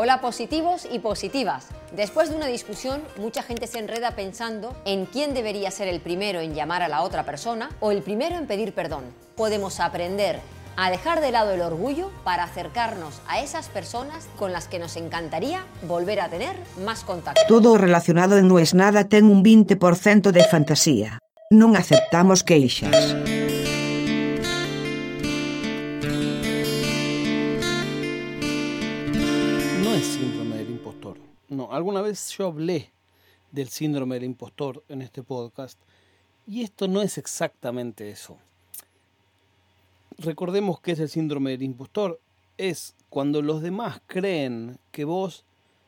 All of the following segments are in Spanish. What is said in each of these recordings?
Hola positivos y positivas. Después de una discusión, mucha gente se enreda pensando en quién debería ser el primero en llamar a la otra persona o el primero en pedir perdón. Podemos aprender a dejar de lado el orgullo para acercarnos a esas personas con las que nos encantaría volver a tener más contacto. Todo relacionado No es nada ten un 20% de fantasía. Non aceptamos queixas. Síndrome del impostor. No, alguna vez yo hablé del síndrome del impostor en este podcast y esto no es exactamente eso. Recordemos que es el síndrome del impostor. Es cuando los demás creen que vos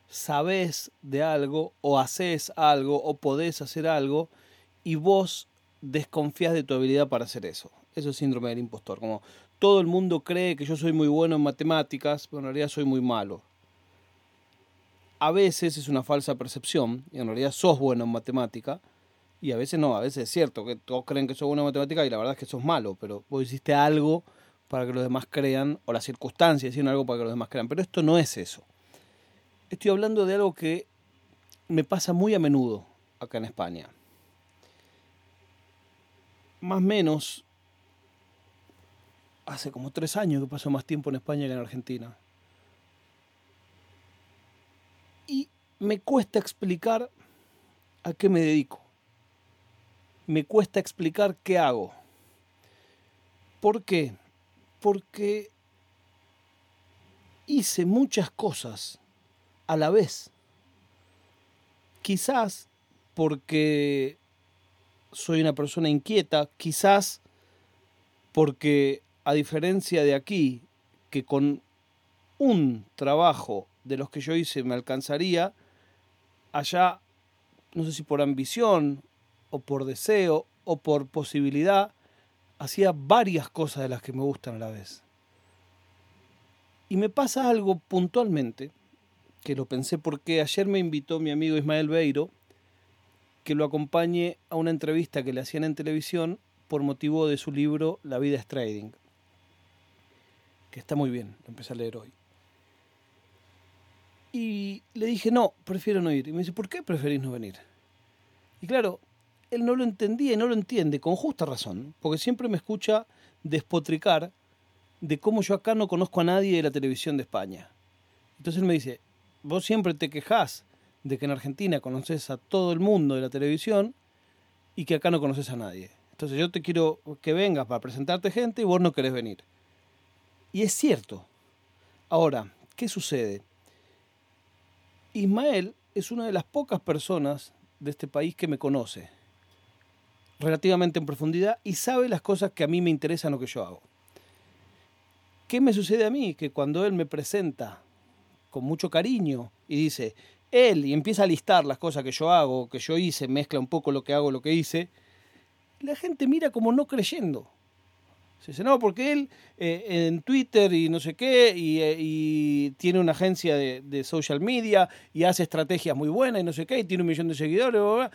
sabés de algo o haces algo o podés hacer algo y vos desconfías de tu habilidad para hacer eso. Eso es síndrome del impostor. Como todo el mundo cree que yo soy muy bueno en matemáticas, pero en realidad soy muy malo. A veces es una falsa percepción y en realidad sos bueno en matemática. Y a veces no, a veces es cierto que todos creen que sos bueno en matemática y la verdad es que sos malo, pero vos hiciste algo para que los demás crean, o las circunstancias hicieron algo para que los demás crean. Pero esto no es eso. Estoy hablando de algo que me pasa muy a menudo acá en España. Más o menos, hace como tres años que paso más tiempo en España que en Argentina. Y me cuesta explicar a qué me dedico. Me cuesta explicar qué hago. ¿Por qué? Porque hice muchas cosas a la vez. Quizás porque soy una persona inquieta, quizás porque a diferencia de aquí, que con un trabajo de los que yo hice me alcanzaría, allá, no sé si por ambición o por deseo o por posibilidad, hacía varias cosas de las que me gustan a la vez. Y me pasa algo puntualmente, que lo pensé porque ayer me invitó mi amigo Ismael Beiro, que lo acompañe a una entrevista que le hacían en televisión por motivo de su libro La vida es trading, que está muy bien, lo empecé a leer hoy. Y le dije, no, prefiero no ir. Y me dice, ¿por qué preferís no venir? Y claro, él no lo entendía y no lo entiende, con justa razón, porque siempre me escucha despotricar de cómo yo acá no conozco a nadie de la televisión de España. Entonces él me dice, vos siempre te quejás de que en Argentina conoces a todo el mundo de la televisión y que acá no conoces a nadie. Entonces yo te quiero que vengas para presentarte gente y vos no querés venir. Y es cierto. Ahora, ¿qué sucede? Ismael es una de las pocas personas de este país que me conoce relativamente en profundidad y sabe las cosas que a mí me interesan o que yo hago. ¿Qué me sucede a mí? Que cuando él me presenta con mucho cariño y dice, él, y empieza a listar las cosas que yo hago, que yo hice, mezcla un poco lo que hago, lo que hice, la gente mira como no creyendo. Se dice, no, porque él eh, en Twitter y no sé qué, y, eh, tiene una agencia de, social media y hace estrategias muy buenas y no sé qué, y tiene un millón de seguidores,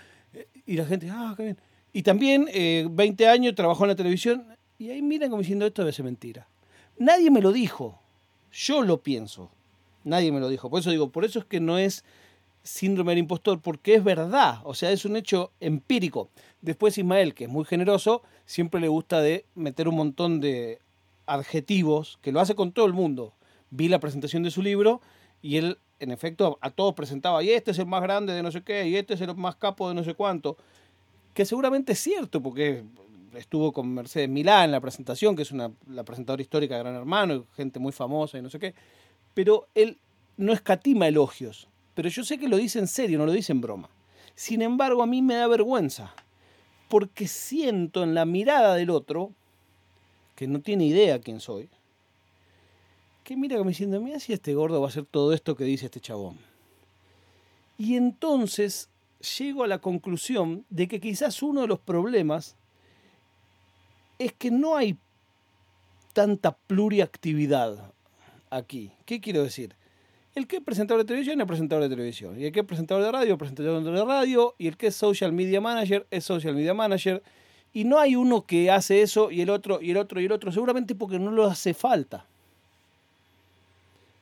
y la gente, ah, qué bien. Y también eh, 20 años trabajó en la televisión, y ahí miran como diciendo, esto debe ser mentira. Nadie me lo dijo, yo lo pienso, nadie me lo dijo. Por eso digo, por eso es que no es síndrome del impostor, porque es verdad, o sea, es un hecho empírico. Después Ismael, que es muy generoso, siempre le gusta de meter un montón de adjetivos, que lo hace con todo el mundo. Vi la presentación de su libro y él, en efecto, a todos presentaba, y este es el más grande de no sé qué, y este es el más capo de no sé cuánto, que seguramente es cierto, porque estuvo con Mercedes Milán en la presentación, que es una, la presentadora histórica de Gran Hermano, gente muy famosa y no sé qué, pero él no escatima elogios, pero yo sé que lo dice en serio, no lo dice en broma. Sin embargo, a mí me da vergüenza, porque siento en la mirada del otro, que no tiene idea quién soy, que mira como diciendo, mira si este gordo va a hacer todo esto que dice este chabón. Y entonces llego a la conclusión de que quizás uno de los problemas es que no hay tanta pluriactividad aquí. ¿Qué quiero decir? El que es presentador de televisión es presentador de televisión. Y el que es presentador de radio es presentador de radio. Y el que es social media manager es social media manager. Y no hay uno que hace eso y el otro y el otro y el otro. Seguramente porque no lo hace falta.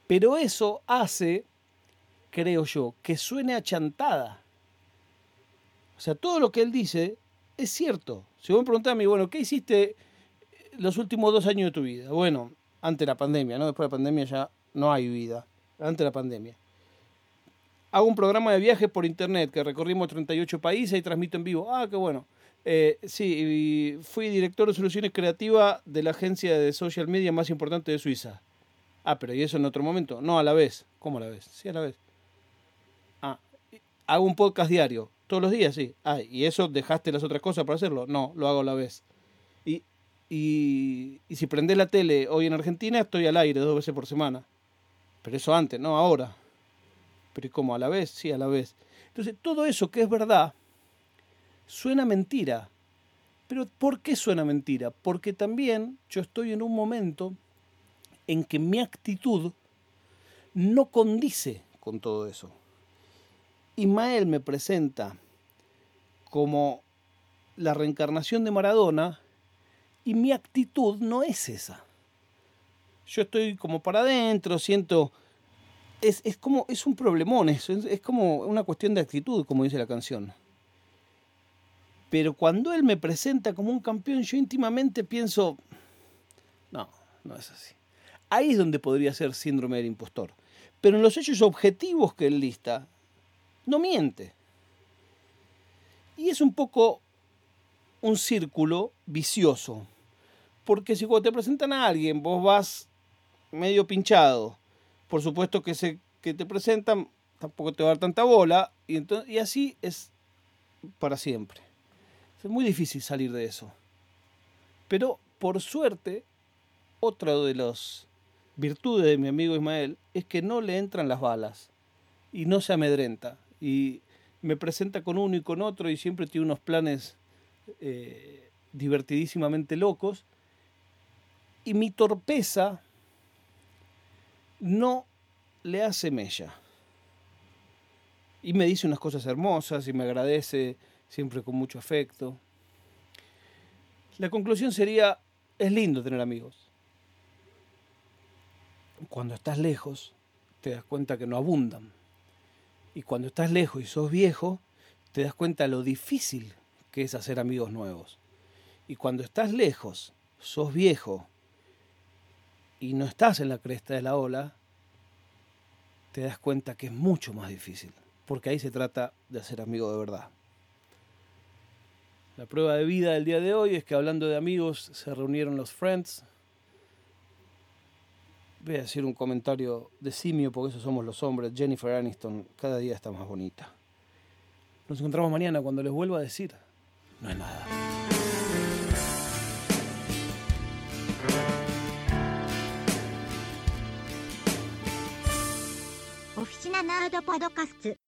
Pero eso hace creo yo, que suene achantada. O sea, todo lo que él dice es cierto. Si vos me preguntás a mí, bueno, ¿qué hiciste los últimos dos años de tu vida? Bueno, antes de la pandemia, ¿no? Después de la pandemia ya no hay vida. Antes de la pandemia. Hago un programa de viajes por internet que recorrimos 38 países y transmito en vivo. Ah, qué bueno. Eh, sí, fui director de soluciones creativas de la agencia de social media más importante de Suiza. Ah, pero ¿y eso en otro momento? No, a la vez. ¿Cómo a la vez? Sí, a la vez. Ah, hago un podcast diario. Todos los días, sí. Ah, ¿y eso dejaste las otras cosas para hacerlo? No, lo hago a la vez. Y, y, y si prendés la tele hoy en Argentina, estoy al aire dos veces por semana. Pero eso antes, no ahora. Pero ¿y cómo? ¿A la vez? Sí, a la vez. Entonces, todo eso que es verdad, suena mentira. Pero ¿por qué suena mentira? Porque también yo estoy en un momento en que mi actitud no condice con todo eso. Ismael me presenta como la reencarnación de Maradona y mi actitud no es esa. Yo estoy como para adentro, siento... Es, como, es un problemón eso, es como una cuestión de actitud, como dice la canción. Pero cuando él me presenta como un campeón, yo íntimamente pienso, no, no es así. Ahí es donde podría ser síndrome del impostor. Pero en los hechos objetivos que él lista, no miente. Y es un poco un círculo vicioso. Porque si cuando te presentan a alguien, vos vas medio pinchado, por supuesto que ese que te presentan tampoco te va a dar tanta bola, y, entonces, y así es para siempre. Es muy difícil salir de eso. Pero por suerte, otra de las virtudes de mi amigo Ismael es que no le entran las balas y no se amedrenta y me presenta con uno y con otro y siempre tiene unos planes eh, divertidísimamente locos. Y mi torpeza no le hace mella. Y me dice unas cosas hermosas y me agradece siempre con mucho afecto. La conclusión sería, es lindo tener amigos. Cuando estás lejos, te das cuenta que no abundan. Y cuando estás lejos y sos viejo, te das cuenta lo difícil que es hacer amigos nuevos. Y cuando estás lejos, sos viejo y no estás en la cresta de la ola, te das cuenta que es mucho más difícil, porque ahí se trata de hacer amigos de verdad. La prueba de vida del día de hoy es que hablando de amigos se reunieron los Friends, voy a decir un comentario de simio porque esos somos los hombres. Jennifer Aniston cada día está más bonita. Nos encontramos mañana cuando les vuelva a decir, no es nada. しなナードパドカスツ。